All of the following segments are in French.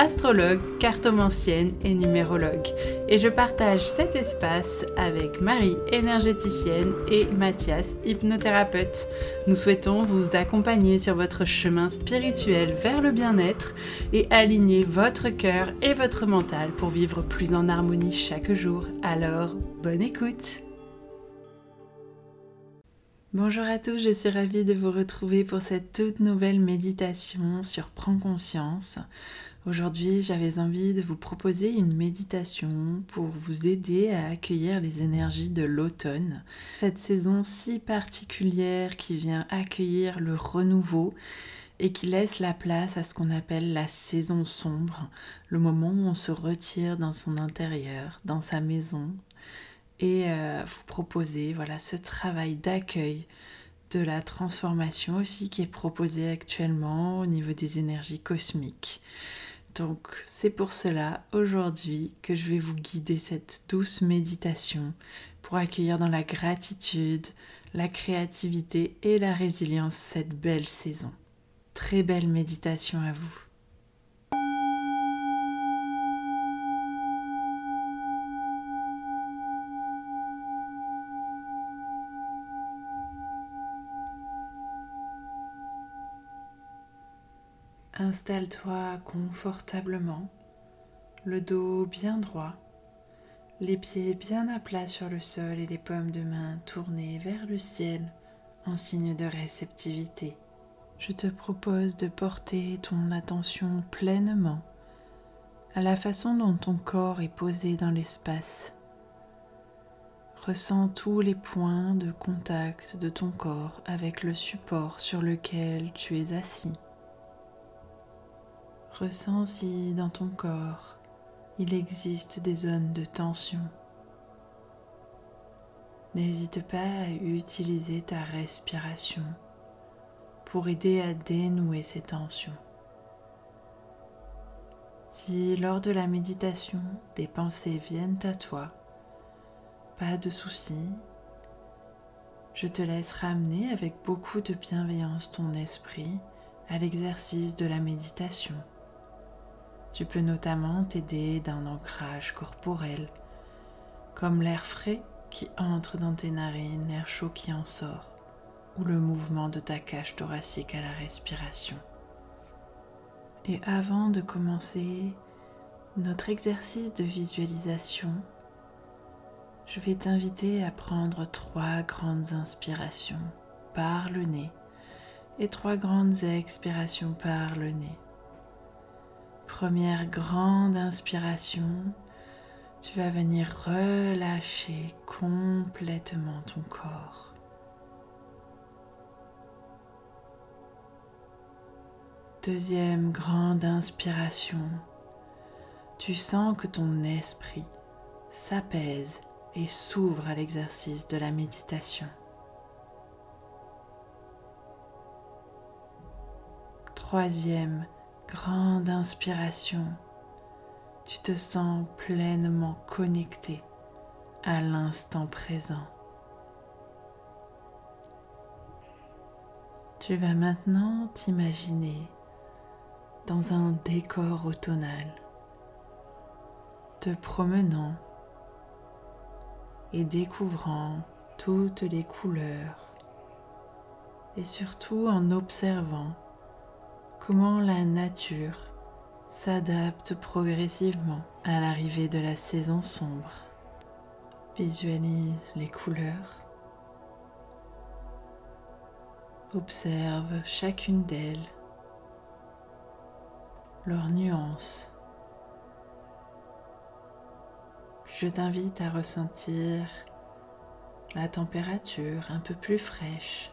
astrologue, cartomancienne et numérologue. Et je partage cet espace avec Marie, énergéticienne, et Mathias, hypnothérapeute. Nous souhaitons vous accompagner sur votre chemin spirituel vers le bien-être et aligner votre cœur et votre mental pour vivre plus en harmonie chaque jour. Alors, bonne écoute Bonjour à tous, je suis ravie de vous retrouver pour cette toute nouvelle méditation sur Prends conscience. Aujourd'hui, j'avais envie de vous proposer une méditation pour vous aider à accueillir les énergies de l'automne, cette saison si particulière qui vient accueillir le renouveau et qui laisse la place à ce qu'on appelle la saison sombre, le moment où on se retire dans son intérieur, dans sa maison, et euh, vous proposer voilà ce travail d'accueil de la transformation aussi qui est proposé actuellement au niveau des énergies cosmiques. Donc c'est pour cela aujourd'hui que je vais vous guider cette douce méditation pour accueillir dans la gratitude, la créativité et la résilience cette belle saison. Très belle méditation à vous. Installe-toi confortablement, le dos bien droit, les pieds bien à plat sur le sol et les paumes de main tournées vers le ciel en signe de réceptivité. Je te propose de porter ton attention pleinement à la façon dont ton corps est posé dans l'espace. Ressens tous les points de contact de ton corps avec le support sur lequel tu es assis. Ressens si dans ton corps il existe des zones de tension. N'hésite pas à utiliser ta respiration pour aider à dénouer ces tensions. Si lors de la méditation des pensées viennent à toi, pas de souci, je te laisse ramener avec beaucoup de bienveillance ton esprit à l'exercice de la méditation. Tu peux notamment t'aider d'un ancrage corporel, comme l'air frais qui entre dans tes narines, l'air chaud qui en sort, ou le mouvement de ta cage thoracique à la respiration. Et avant de commencer notre exercice de visualisation, je vais t'inviter à prendre trois grandes inspirations par le nez et trois grandes expirations par le nez. Première grande inspiration, tu vas venir relâcher complètement ton corps. Deuxième grande inspiration, tu sens que ton esprit s'apaise et s'ouvre à l'exercice de la méditation. Troisième grande inspiration, tu te sens pleinement connecté à l'instant présent. Tu vas maintenant t'imaginer dans un décor automnal, te promenant et découvrant toutes les couleurs et surtout en observant comment la nature s'adapte progressivement à l'arrivée de la saison sombre. Visualise les couleurs. Observe chacune d'elles, leurs nuances. Je t'invite à ressentir la température un peu plus fraîche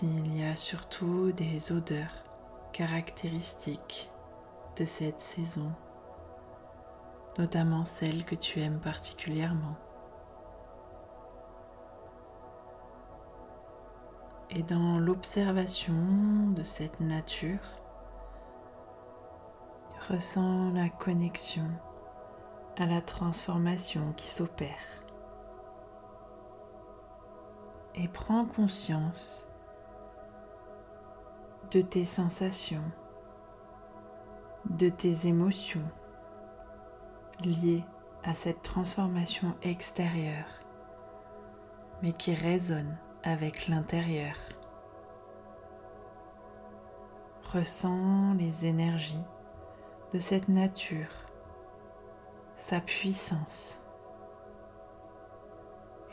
s'il y a surtout des odeurs caractéristiques de cette saison, notamment celles que tu aimes particulièrement. Et dans l'observation de cette nature, ressens la connexion à la transformation qui s'opère. Et prends conscience de tes sensations, de tes émotions liées à cette transformation extérieure, mais qui résonne avec l'intérieur. Ressens les énergies de cette nature, sa puissance,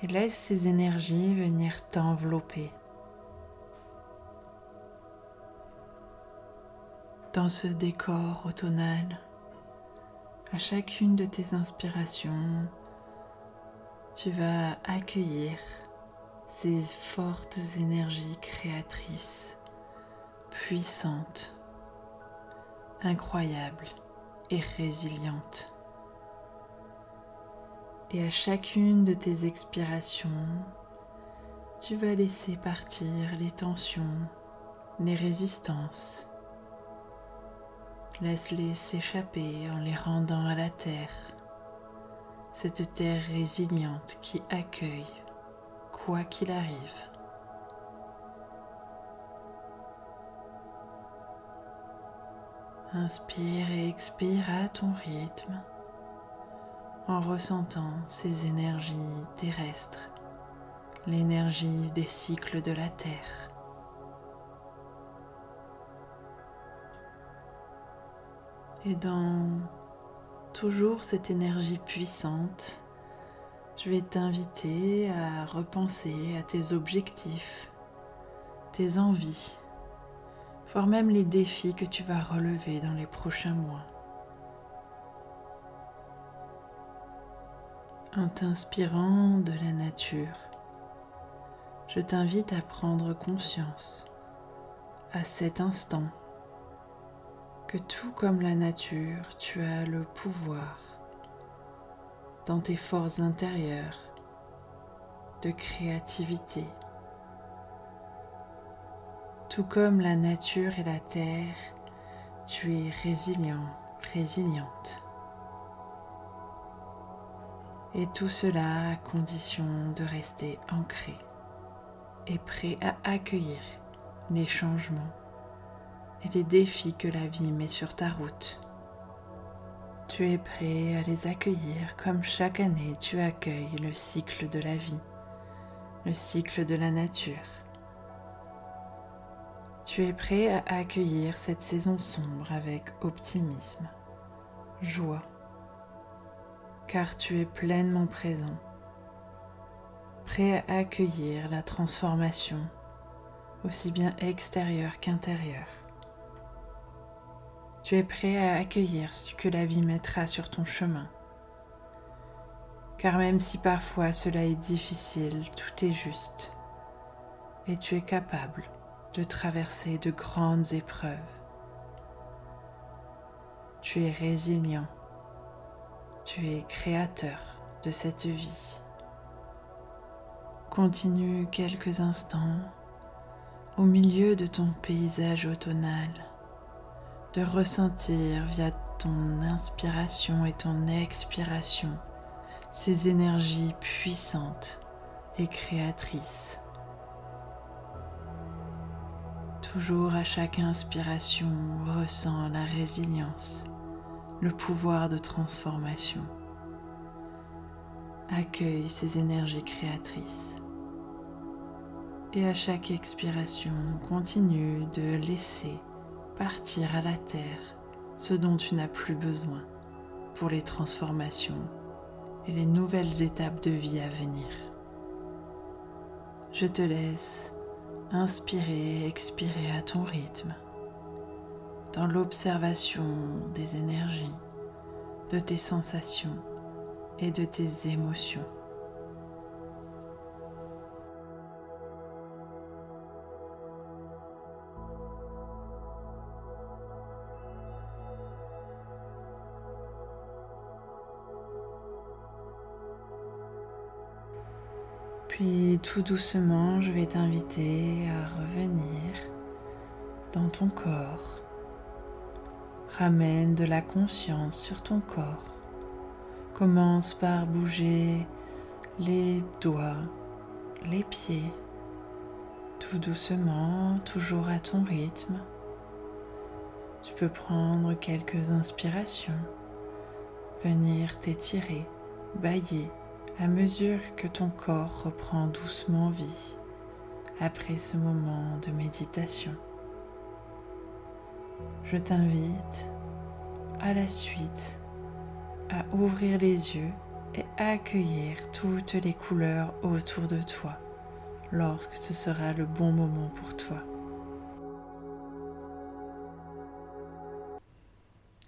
et laisse ces énergies venir t'envelopper. Dans ce décor automnal, à chacune de tes inspirations, tu vas accueillir ces fortes énergies créatrices, puissantes, incroyables et résilientes. Et à chacune de tes expirations, tu vas laisser partir les tensions, les résistances, Laisse-les s'échapper en les rendant à la terre, cette terre résiliente qui accueille quoi qu'il arrive. Inspire et expire à ton rythme en ressentant ces énergies terrestres, l'énergie des cycles de la Terre. Et dans toujours cette énergie puissante, je vais t'inviter à repenser à tes objectifs, tes envies, voire même les défis que tu vas relever dans les prochains mois. En t'inspirant de la nature, je t'invite à prendre conscience à cet instant que tout comme la nature, tu as le pouvoir dans tes forces intérieures de créativité. Tout comme la nature et la terre, tu es résilient, résiliente. Et tout cela à condition de rester ancré et prêt à accueillir les changements et les défis que la vie met sur ta route. Tu es prêt à les accueillir comme chaque année tu accueilles le cycle de la vie, le cycle de la nature. Tu es prêt à accueillir cette saison sombre avec optimisme, joie, car tu es pleinement présent, prêt à accueillir la transformation, aussi bien extérieure qu'intérieure. Tu es prêt à accueillir ce que la vie mettra sur ton chemin. Car même si parfois cela est difficile, tout est juste. Et tu es capable de traverser de grandes épreuves. Tu es résilient. Tu es créateur de cette vie. Continue quelques instants au milieu de ton paysage automnal de ressentir via ton inspiration et ton expiration ces énergies puissantes et créatrices. Toujours à chaque inspiration, ressens la résilience, le pouvoir de transformation. Accueille ces énergies créatrices. Et à chaque expiration, continue de laisser partir à la terre ce dont tu n'as plus besoin pour les transformations et les nouvelles étapes de vie à venir. Je te laisse inspirer et expirer à ton rythme, dans l'observation des énergies, de tes sensations et de tes émotions. Puis tout doucement, je vais t'inviter à revenir dans ton corps. Ramène de la conscience sur ton corps, Commence par bouger les doigts, les pieds, tout doucement, toujours à ton rythme. Tu peux prendre quelques inspirations, venir t'étirer, bailler à mesure que ton corps reprend doucement vie après ce moment de méditation. Je t'invite à la suite à ouvrir les yeux et accueillir toutes les couleurs autour de toi lorsque ce sera le bon moment pour toi.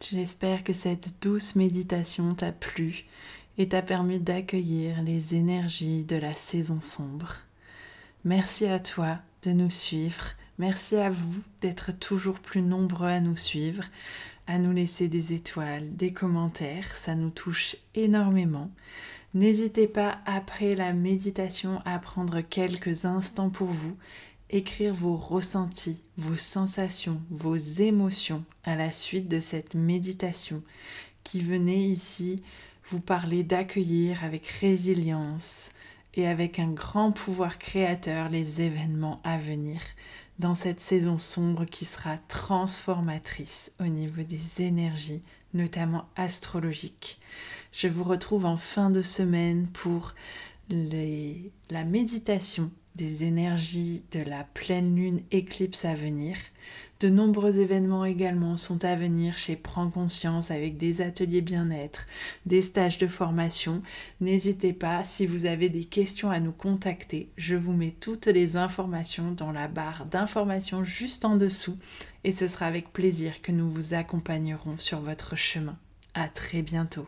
J'espère que cette douce méditation t'a plu et t'a permis d'accueillir les énergies de la saison sombre. Merci à toi de nous suivre. Merci à vous d'être toujours plus nombreux à nous suivre à nous laisser des étoiles, des commentaires, ça nous touche énormément. N'hésitez pas après la méditation à prendre quelques instants pour vous, écrire vos ressentis, vos sensations, vos émotions à la suite de cette méditation qui venait ici vous parler d'accueillir avec résilience et avec un grand pouvoir créateur les événements à venir dans cette saison sombre qui sera transformatrice au niveau des énergies, notamment astrologiques. Je vous retrouve en fin de semaine pour la méditation des énergies de la pleine lune éclipse à venir. De nombreux événements également sont à venir chez Prends Conscience avec des ateliers bien-être, des stages de formation. N'hésitez pas, si vous avez des questions à nous contacter, je vous mets toutes les informations dans la barre d'informations juste en dessous et ce sera avec plaisir que nous vous accompagnerons sur votre chemin. À très bientôt.